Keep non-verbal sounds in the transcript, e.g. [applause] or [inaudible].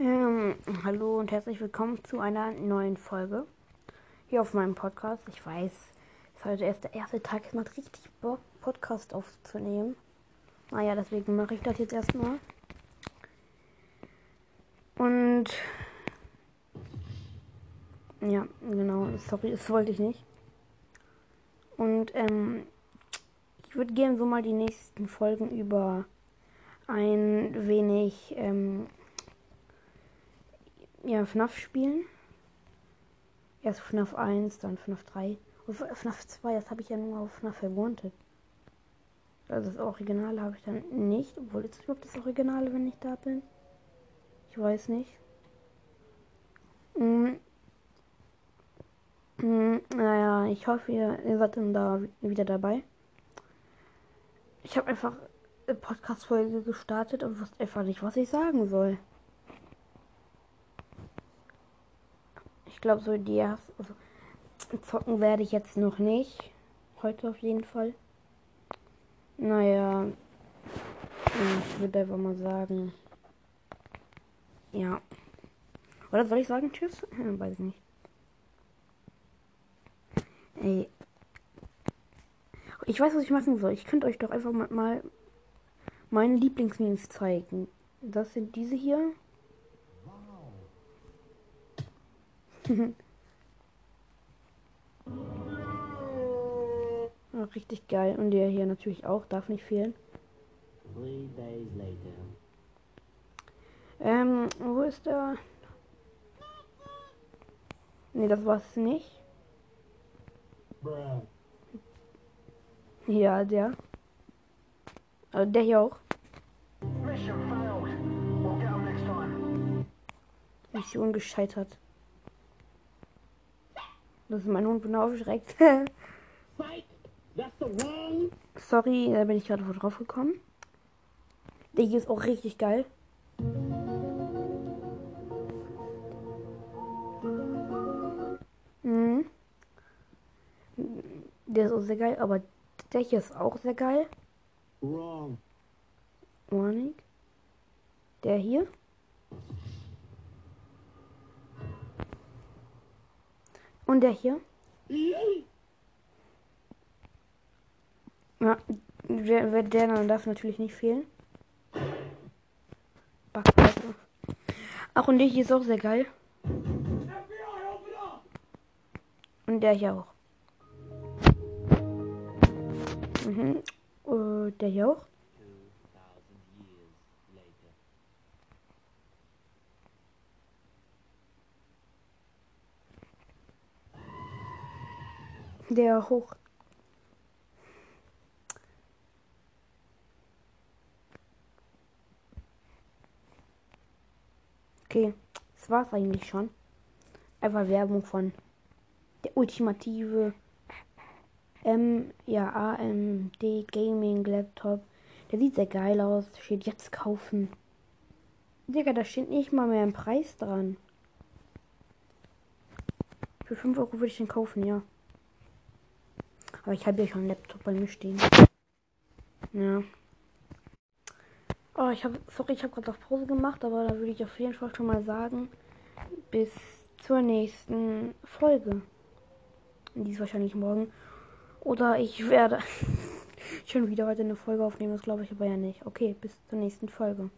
Ähm, hallo und herzlich willkommen zu einer neuen Folge hier auf meinem Podcast. Ich weiß, es ist heute erst der erste Tag, es macht richtig Bock, Podcast aufzunehmen. Naja, deswegen mache ich das jetzt erstmal. Und ja, genau, sorry, das wollte ich nicht. Und ähm, ich würde gerne so mal die nächsten Folgen über ein wenig ähm, ja, FNAF spielen. Erst FNAF 1, dann FNAF 3. Und FNAF 2, das habe ich ja nur auf FNAF Wanted. Also das Originale habe ich dann nicht. Obwohl, ist überhaupt das Originale, wenn ich da bin? Ich weiß nicht. Hm. Hm, naja, ich hoffe, ihr, ihr seid dann da wieder dabei. Ich habe einfach eine Podcast-Folge gestartet und wusste einfach nicht, was ich sagen soll. Ich glaube, so die erste, also, zocken werde ich jetzt noch nicht. Heute auf jeden Fall. Naja, ich würde einfach mal sagen. Ja. Oder soll ich sagen Tschüss? Hm, weiß ich nicht. Ey. Ich weiß, was ich machen soll. Ich könnte euch doch einfach mal meine Lieblingsmemes zeigen. Das sind diese hier. Oh, [laughs] richtig geil. Und der hier natürlich auch, darf nicht fehlen. Ähm, wo ist der? Ne, das war's nicht. Ja, der. Also der hier auch. Mission gescheitert. Das ist mein Hund, bin aufgeschreckt. Sorry, da bin ich gerade drauf gekommen. Der hier ist auch richtig geil. Mhm. Der ist auch sehr geil, aber der hier ist auch sehr geil. Wrong. Warning. Der hier. Und der hier. Ja, der, der, darf natürlich nicht fehlen. Backpfeife. Ach, und der hier ist auch sehr geil. Und der hier auch. Mhm. Uh, der hier auch. Der hoch. Okay, das war's eigentlich schon. Einfach Werbung von der ultimative M, ja, AMD Gaming Laptop. Der sieht sehr geil aus. Steht jetzt kaufen. Digga, da steht nicht mal mehr ein Preis dran. Für 5 Euro würde ich den kaufen, ja. Aber ich habe ja schon einen Laptop bei mir stehen. Ja. Oh, ich habe, sorry, ich habe gerade auf Pause gemacht, aber da würde ich auf jeden Fall schon mal sagen, bis zur nächsten Folge. Die ist wahrscheinlich morgen. Oder ich werde [laughs] schon wieder heute eine Folge aufnehmen, das glaube ich aber ja nicht. Okay, bis zur nächsten Folge.